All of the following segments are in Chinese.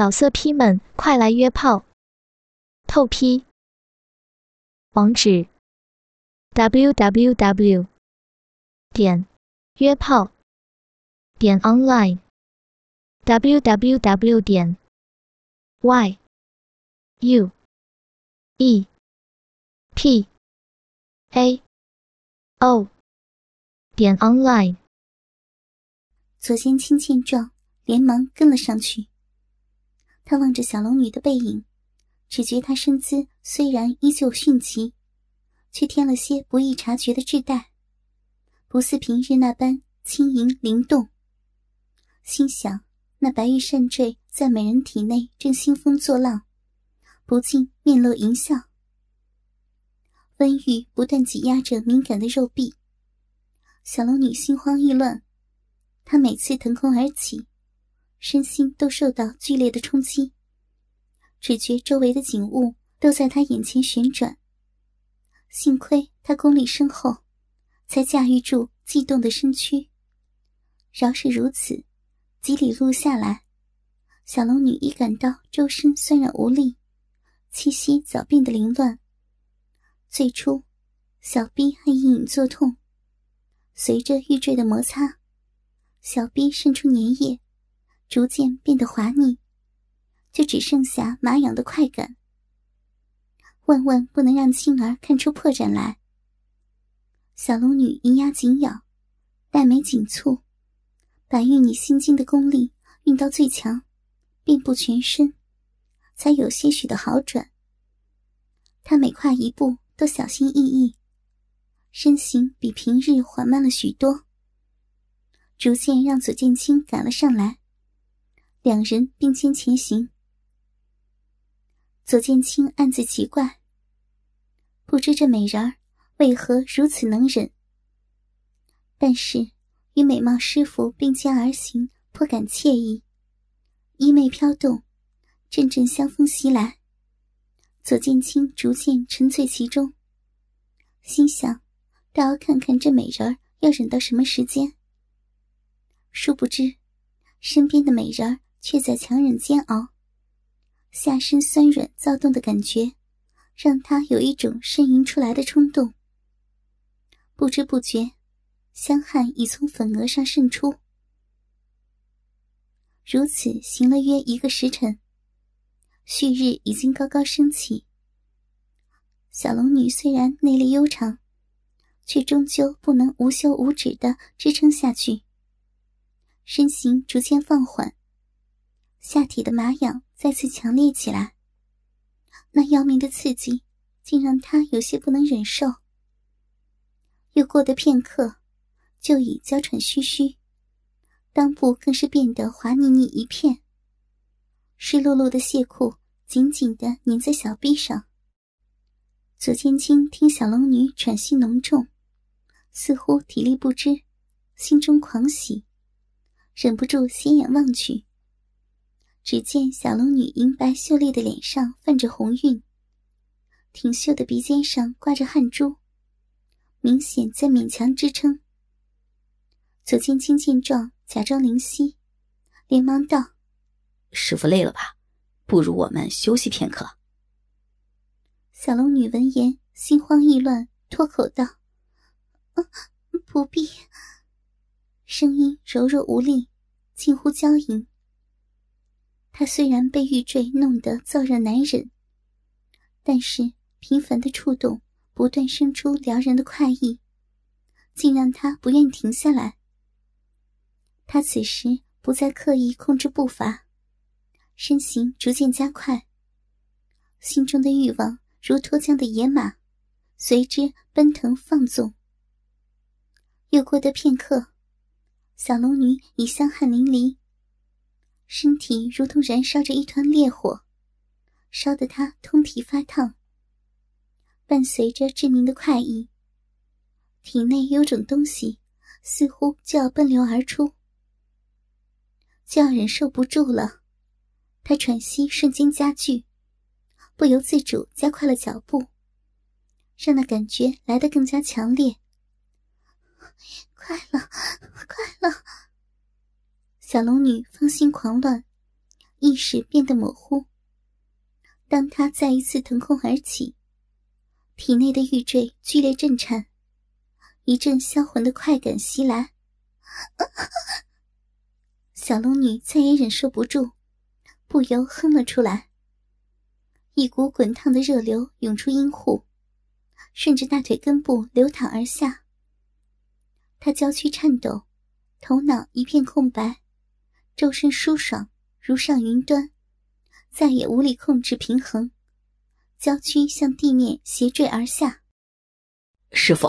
老色批们，快来约炮！透批。网址：w w w 点约炮点 online w w w 点 y u e p a o 点 online。左肩青见状，连忙跟了上去。他望着小龙女的背影，只觉她身姿虽然依旧迅疾，却添了些不易察觉的质带，不似平日那般轻盈灵动。心想：那白玉扇坠在美人体内正兴风作浪，不禁面露淫笑。温玉不断挤压着敏感的肉壁，小龙女心慌意乱，她每次腾空而起。身心都受到剧烈的冲击，只觉周围的景物都在他眼前旋转。幸亏他功力深厚，才驾驭住悸动的身躯。饶是如此，几里路下来，小龙女已感到周身酸软无力，气息早变得凌乱。最初，小臂还隐隐作痛，随着玉坠的摩擦，小臂渗出粘液。逐渐变得滑腻，就只剩下麻痒的快感。万万不能让青儿看出破绽来。小龙女银牙紧咬，黛眉紧蹙，把玉女心经的功力运到最强，遍布全身，才有些许的好转。她每跨一步都小心翼翼，身形比平日缓慢了许多，逐渐让左剑清赶了上来。两人并肩前行，左剑清暗自奇怪，不知这美人儿为何如此能忍。但是与美貌师傅并肩而行，颇感惬意。衣袂飘动，阵阵香风袭来，左剑清逐渐沉醉其中，心想：倒要看看这美人儿要忍到什么时间。殊不知，身边的美人儿。却在强忍煎熬，下身酸软躁动的感觉，让他有一种呻吟出来的冲动。不知不觉，香汗已从粉额上渗出。如此行了约一个时辰，旭日已经高高升起。小龙女虽然内力悠长，却终究不能无休无止的支撑下去，身形逐渐放缓。下体的麻痒再次强烈起来，那要命的刺激竟让他有些不能忍受。又过的片刻，就已娇喘吁吁，裆部更是变得滑腻腻一片，湿漉漉的亵裤紧紧的粘在小臂上。左千金听小龙女喘息浓重，似乎体力不支，心中狂喜，忍不住斜眼望去。只见小龙女银白秀丽的脸上泛着红晕，挺秀的鼻尖上挂着汗珠，明显在勉强支撑。左千青见状，假装灵犀，连忙道：“师傅累了吧？不如我们休息片刻。”小龙女闻言，心慌意乱，脱口道：“不必。”声音柔弱无力，近乎娇吟。他虽然被玉坠弄得燥热难忍，但是频繁的触动不断生出撩人的快意，竟让他不愿停下来。他此时不再刻意控制步伐，身形逐渐加快，心中的欲望如脱缰的野马，随之奔腾放纵。又过的片刻，小龙女已香汗淋漓。身体如同燃烧着一团烈火，烧得他通体发烫。伴随着致命的快意，体内有种东西似乎就要奔流而出，就要忍受不住了。他喘息瞬间加剧，不由自主加快了脚步，让那感觉来得更加强烈。快了，快了！小龙女芳心狂乱，意识变得模糊。当她再一次腾空而起，体内的玉坠剧烈震颤，一阵销魂的快感袭来。小龙女再也忍受不住，不由哼了出来。一股滚烫的热流涌出阴户，顺着大腿根部流淌而下。她娇躯颤抖，头脑一片空白，周身舒爽，如上云端。再也无力控制平衡，娇躯向地面斜坠而下。师傅，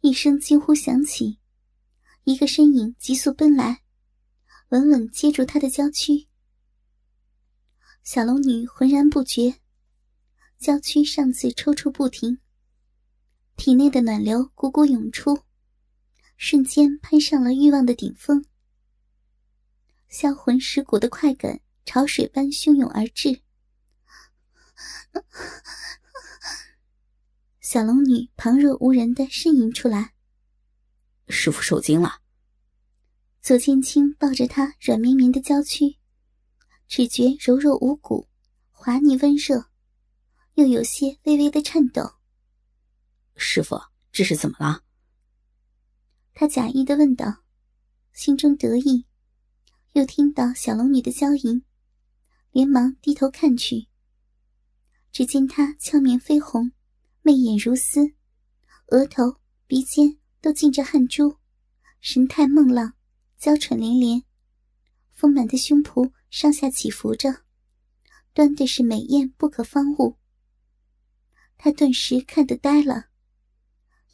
一声惊呼响起，一个身影急速奔来，稳稳接住他的娇躯。小龙女浑然不觉，娇躯上次抽搐不停，体内的暖流汩汩涌出，瞬间攀上了欲望的顶峰，销魂蚀骨的快感。潮水般汹涌而至，小龙女旁若无人的呻吟出来：“师傅受惊了。”左剑清抱着她软绵绵的娇躯，只觉柔弱无骨，滑腻温热，又有些微微的颤抖。师傅，这是怎么了？他假意的问道，心中得意，又听到小龙女的娇吟。连忙低头看去，只见她俏面绯红，媚眼如丝，额头、鼻尖都浸着汗珠，神态梦浪，娇喘连连，丰满的胸脯上下起伏着，端的是美艳不可方物。他顿时看得呆了，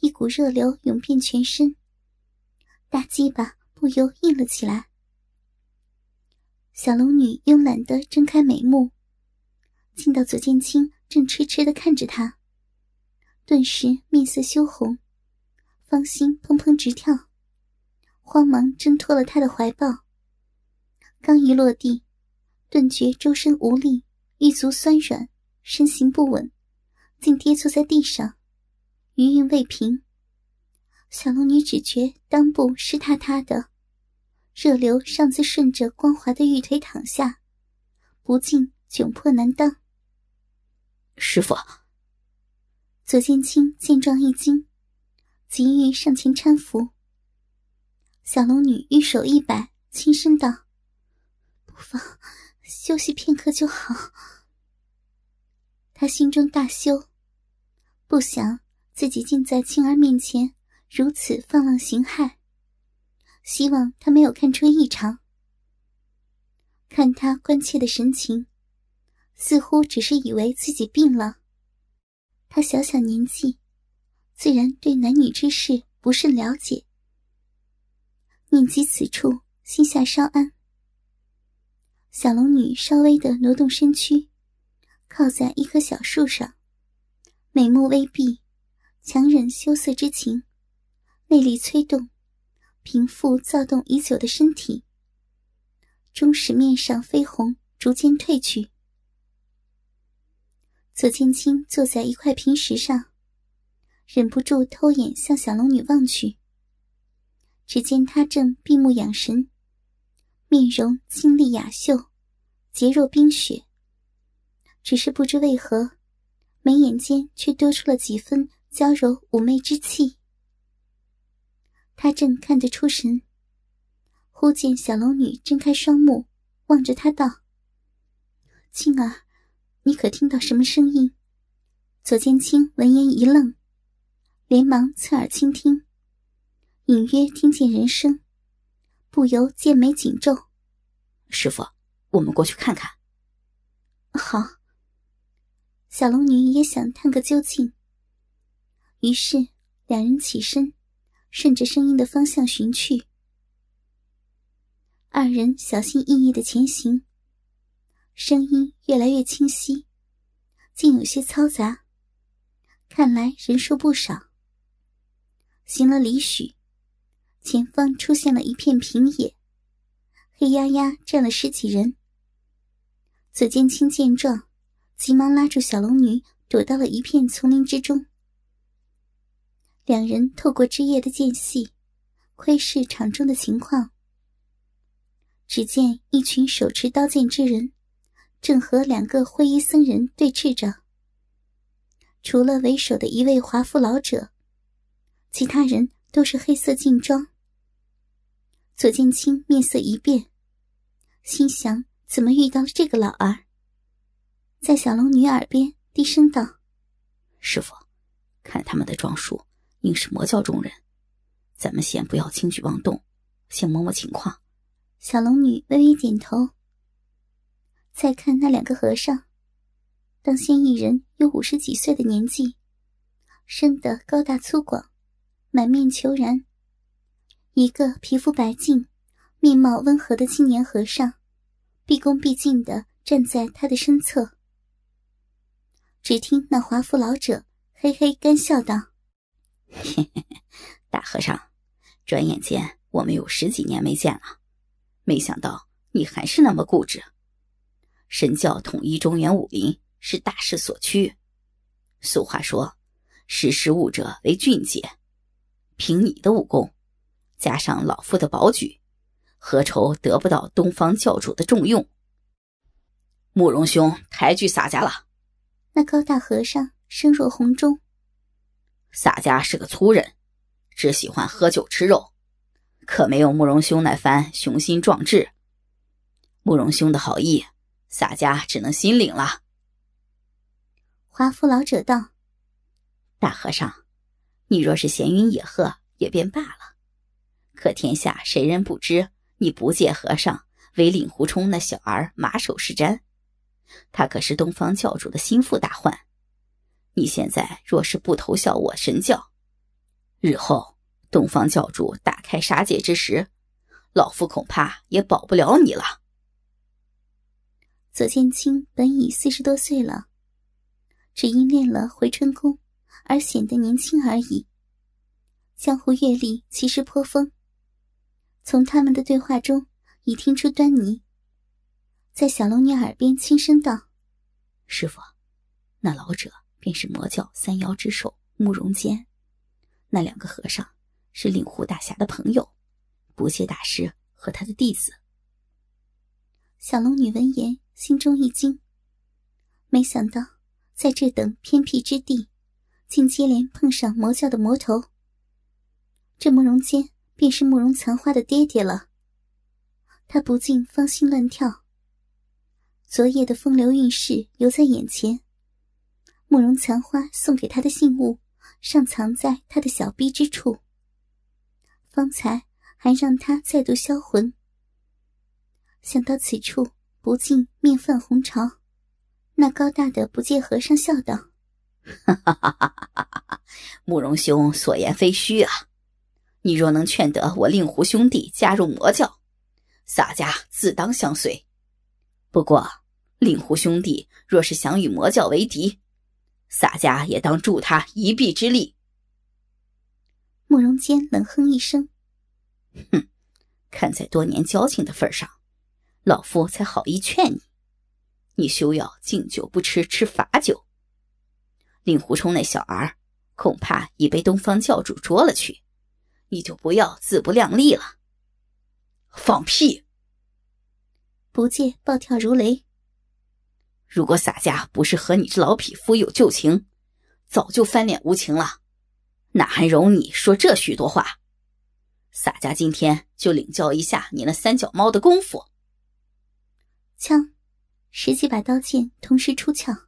一股热流涌遍全身，大鸡巴不由硬了起来。小龙女慵懒的睁开美目，见到左剑清正痴痴的看着她，顿时面色羞红，芳心砰砰直跳，慌忙挣脱了他的怀抱。刚一落地，顿觉周身无力，玉足酸软，身形不稳，竟跌坐在地上，余韵未平。小龙女只觉裆部湿塌塌的。热流上自顺着光滑的玉腿淌下，不禁窘迫难当。师傅，左剑清见状一惊，急欲上前搀扶。小龙女玉手一摆，轻声道：“不妨休息片刻就好。”他心中大羞，不想自己竟在青儿面前如此放浪形骸。希望他没有看出异常。看他关切的神情，似乎只是以为自己病了。他小小年纪，自然对男女之事不甚了解。念及此处，心下稍安。小龙女稍微的挪动身躯，靠在一棵小树上，美目微闭，强忍羞涩之情，内力催动。平复躁动已久的身体，终使面上绯红逐渐褪去。左剑清坐在一块平石上，忍不住偷眼向小龙女望去。只见她正闭目养神，面容清丽雅秀，洁若冰雪。只是不知为何，眉眼间却多出了几分娇柔妩媚之气。他正看得出神，忽见小龙女睁开双目，望着他道：“青儿，你可听到什么声音？”左剑清闻言一愣，连忙侧耳倾听，隐约听见人声，不由剑眉紧皱。师傅，我们过去看看。好。小龙女也想探个究竟，于是两人起身。顺着声音的方向寻去，二人小心翼翼的前行。声音越来越清晰，竟有些嘈杂，看来人数不少。行了里许，前方出现了一片平野，黑压压站了十几人。左剑清见状，急忙拉住小龙女，躲到了一片丛林之中。两人透过枝叶的间隙，窥视场中的情况。只见一群手持刀剑之人，正和两个灰衣僧人对峙着。除了为首的一位华服老者，其他人都是黑色劲装。左剑清面色一变，心想：怎么遇到了这个老儿？在小龙女耳边低声道：“师傅，看他们的装束，应是魔教中人。咱们先不要轻举妄动，先摸摸情况。”小龙女微微点头。再看那两个和尚，当先一人有五十几岁的年纪，生得高大粗犷，满面虬髯；一个皮肤白净、面貌温和的青年和尚，毕恭毕敬的站在他的身侧。只听那华服老者嘿嘿干笑道：“，嘿嘿嘿大和尚，转眼间我们有十几年没见了，没想到你还是那么固执。神教统一中原武林是大势所趋，俗话说，识时务者为俊杰。凭你的武功，加上老夫的保举，何愁得不到东方教主的重用？慕容兄抬举洒家了。”那高大和尚声若洪钟：“洒家是个粗人，只喜欢喝酒吃肉，可没有慕容兄那番雄心壮志。慕容兄的好意，洒家只能心领了。”华服老者道：“大和尚，你若是闲云野鹤也便罢了，可天下谁人不知你不借和尚为令狐冲那小儿马首是瞻？”他可是东方教主的心腹大患，你现在若是不投效我神教，日后东方教主大开杀戒之时，老夫恐怕也保不了你了。左剑清本已四十多岁了，只因练了回春功而显得年轻而已。江湖阅历其实颇丰，从他们的对话中已听出端倪。在小龙女耳边轻声道：“师傅，那老者便是魔教三妖之首慕容坚，那两个和尚是令狐大侠的朋友，不戒大师和他的弟子。”小龙女闻言，心中一惊，没想到在这等偏僻之地，竟接连碰上魔教的魔头。这慕容坚便是慕容残花的爹爹了，他不禁芳心乱跳。昨夜的风流韵事犹在眼前，慕容残花送给他的信物尚藏在他的小臂之处。方才还让他再度销魂。想到此处，不禁面泛红潮。那高大的不戒和尚笑道：“哈哈哈哈哈哈！慕容兄所言非虚啊！你若能劝得我令狐兄弟加入魔教，洒家自当相随。不过……”令狐兄弟若是想与魔教为敌，洒家也当助他一臂之力。慕容坚冷哼一声：“哼，看在多年交情的份上，老夫才好意劝你。你休要敬酒不吃吃罚酒。令狐冲那小儿，恐怕已被东方教主捉了去，你就不要自不量力了。”放屁！不戒暴跳如雷。如果洒家不是和你这老匹夫有旧情，早就翻脸无情了，哪还容你说这许多话？洒家今天就领教一下你那三脚猫的功夫。枪，十几把刀剑同时出鞘，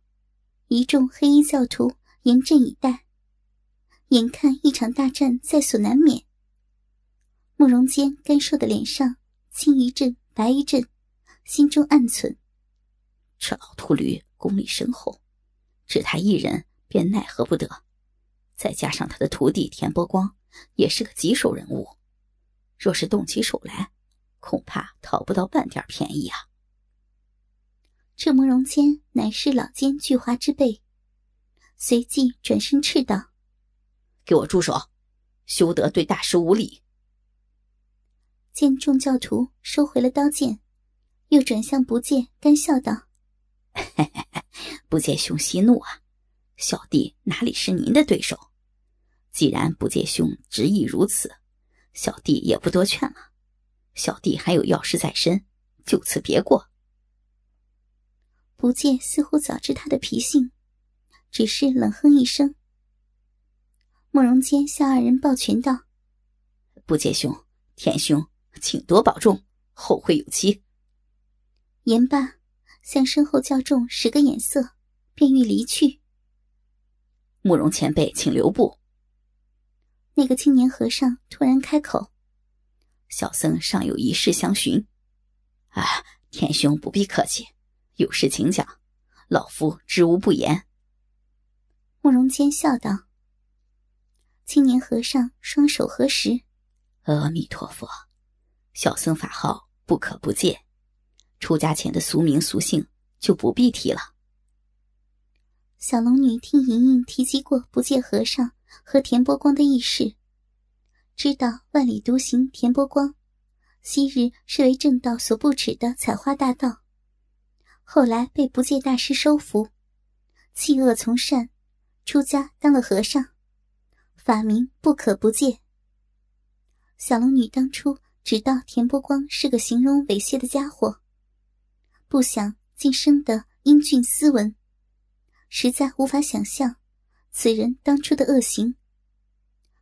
一众黑衣教徒严阵以待，眼看一场大战在所难免。慕容坚干瘦的脸上青一阵白一阵，心中暗忖。这老秃驴功力深厚，只他一人便奈何不得。再加上他的徒弟田伯光也是个棘手人物，若是动起手来，恐怕讨不到半点便宜啊！这慕容坚乃是老奸巨猾之辈，随即转身斥道：“给我住手！休得对大师无礼！”见众教徒收回了刀剑，又转向不戒，干笑道。不戒兄息怒啊！小弟哪里是您的对手？既然不戒兄执意如此，小弟也不多劝了。小弟还有要事在身，就此别过。不戒似乎早知他的脾性，只是冷哼一声。慕容坚向二人抱拳道：“不戒兄，田兄，请多保重，后会有期。”言罢，向身后教众使个眼色，便欲离去。慕容前辈，请留步。那个青年和尚突然开口：“小僧尚有一事相询。”啊，田兄不必客气。有事请讲，老夫知无不言。慕容坚笑道：“青年和尚双手合十，阿弥陀佛，小僧法号不可不戒，出家前的俗名俗姓就不必提了。”小龙女听莹莹提及过不戒和尚和田波光的轶事，知道万里独行田波光，昔日是为正道所不耻的采花大盗。后来被不戒大师收服，弃恶从善，出家当了和尚，法名不可不戒。小龙女当初只道田波光是个形容猥亵的家伙，不想竟生得英俊斯文，实在无法想象此人当初的恶行，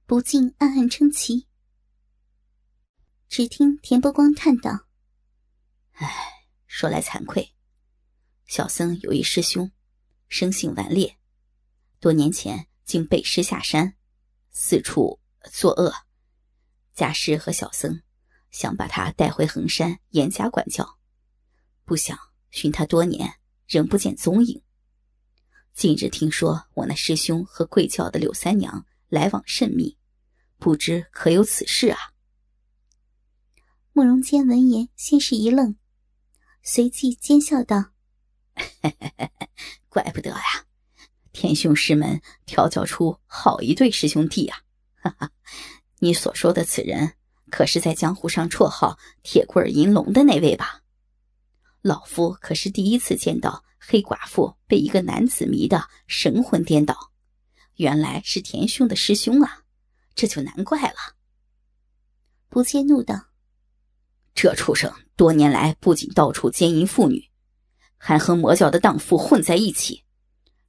不禁暗暗称奇。只听田伯光叹道：“唉，说来惭愧。”小僧有一师兄，生性顽劣，多年前竟背师下山，四处作恶。家师和小僧想把他带回衡山严加管教，不想寻他多年仍不见踪影。近日听说我那师兄和贵教的柳三娘来往甚密，不知可有此事啊？慕容坚闻言，先是一愣，随即奸笑道。怪不得呀，天兄师门调教出好一对师兄弟啊！哈哈，你所说的此人，可是在江湖上绰号“铁棍银龙”的那位吧？老夫可是第一次见到黑寡妇被一个男子迷得神魂颠倒，原来是田兄的师兄啊！这就难怪了。不戒怒道：“这畜生多年来不仅到处奸淫妇女。”还和魔教的荡妇混在一起，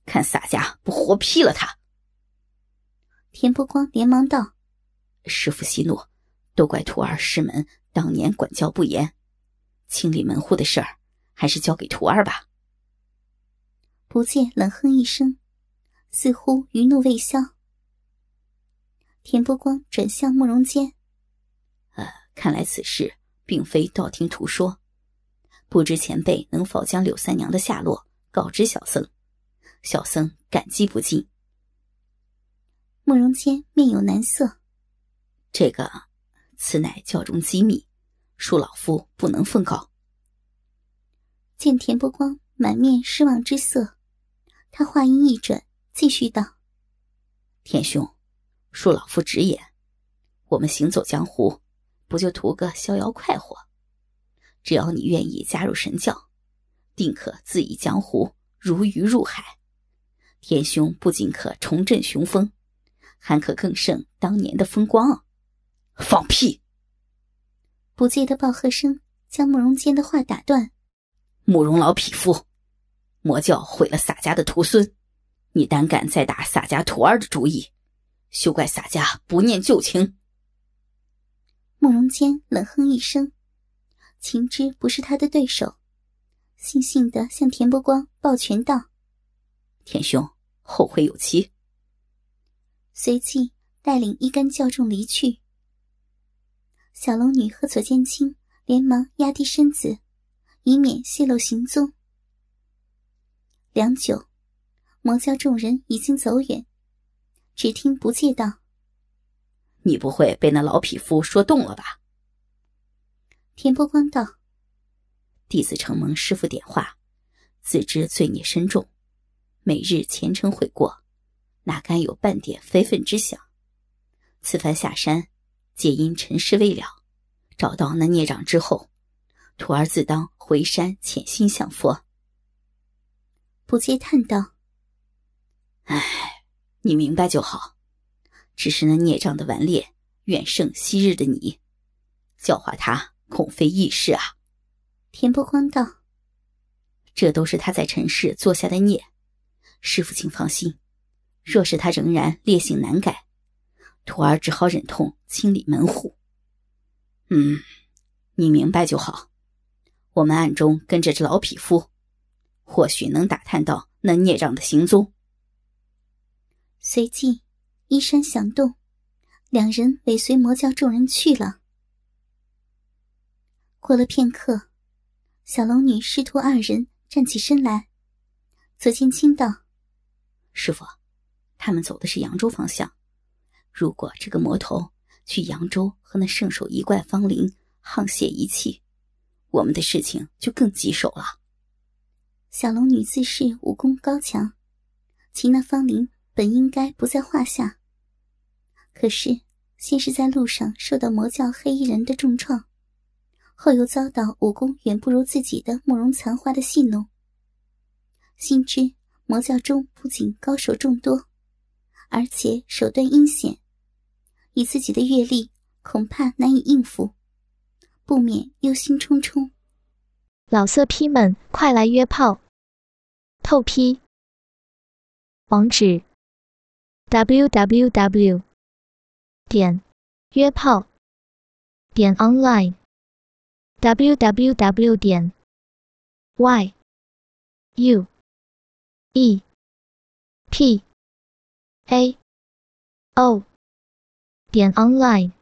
看洒家不活劈了他！田伯光连忙道：“师傅息怒，都怪徒儿师门当年管教不严，清理门户的事儿还是交给徒儿吧。”不见冷哼一声，似乎余怒未消。田波光转向慕容坚：“呃，看来此事并非道听途说。”不知前辈能否将柳三娘的下落告知小僧？小僧感激不尽。慕容坚面有难色，这个，此乃教中机密，恕老夫不能奉告。见田伯光满面失望之色，他话音一转，继续道：“田兄，恕老夫直言，我们行走江湖，不就图个逍遥快活？”只要你愿意加入神教，定可自以江湖如鱼入海。田兄不仅可重振雄风，还可更胜当年的风光。放屁！不戒的暴喝声将慕容坚的话打断。慕容老匹夫，魔教毁了洒家的徒孙，你胆敢再打洒家徒儿的主意，休怪洒家不念旧情。慕容坚冷哼一声。秦之不是他的对手，悻悻的向田伯光抱拳道：“田兄，后会有期。”随即带领一干教众离去。小龙女和左剑清连忙压低身子，以免泄露行踪。良久，魔教众人已经走远，只听不戒道：“你不会被那老匹夫说动了吧？”田伯光道：“弟子承蒙师傅点化，自知罪孽深重，每日虔诚悔过，哪敢有半点非分之想？此番下山，皆因尘世未了，找到那孽障之后，徒儿自当回山潜心向佛。”不戒叹道：“唉，你明白就好。只是那孽障的顽劣远胜昔日的你，教化他。”恐非易事啊！田伯光道：“这都是他在尘世做下的孽，师傅请放心。若是他仍然烈性难改，徒儿只好忍痛清理门户。嗯，你明白就好。我们暗中跟着这老匹夫，或许能打探到那孽障的行踪。”随即，衣衫响动，两人尾随魔教众人去了。过了片刻。小龙女师徒二人站起身来，左青青道：“师傅，他们走的是扬州方向。如果这个魔头去扬州和那圣手一怪方灵沆瀣一气，我们的事情就更棘手了。”小龙女自恃武功高强，其那芳龄本应该不在话下。可是，先是在路上受到魔教黑衣人的重创。后又遭到武功远不如自己的慕容残花的戏弄，心知魔教中不仅高手众多，而且手段阴险，以自己的阅历恐怕难以应付，不免忧心忡忡。老色批们，快来约炮！透批。网址：w w w. 点约炮点 online。www 点 y u e p a o 点 online。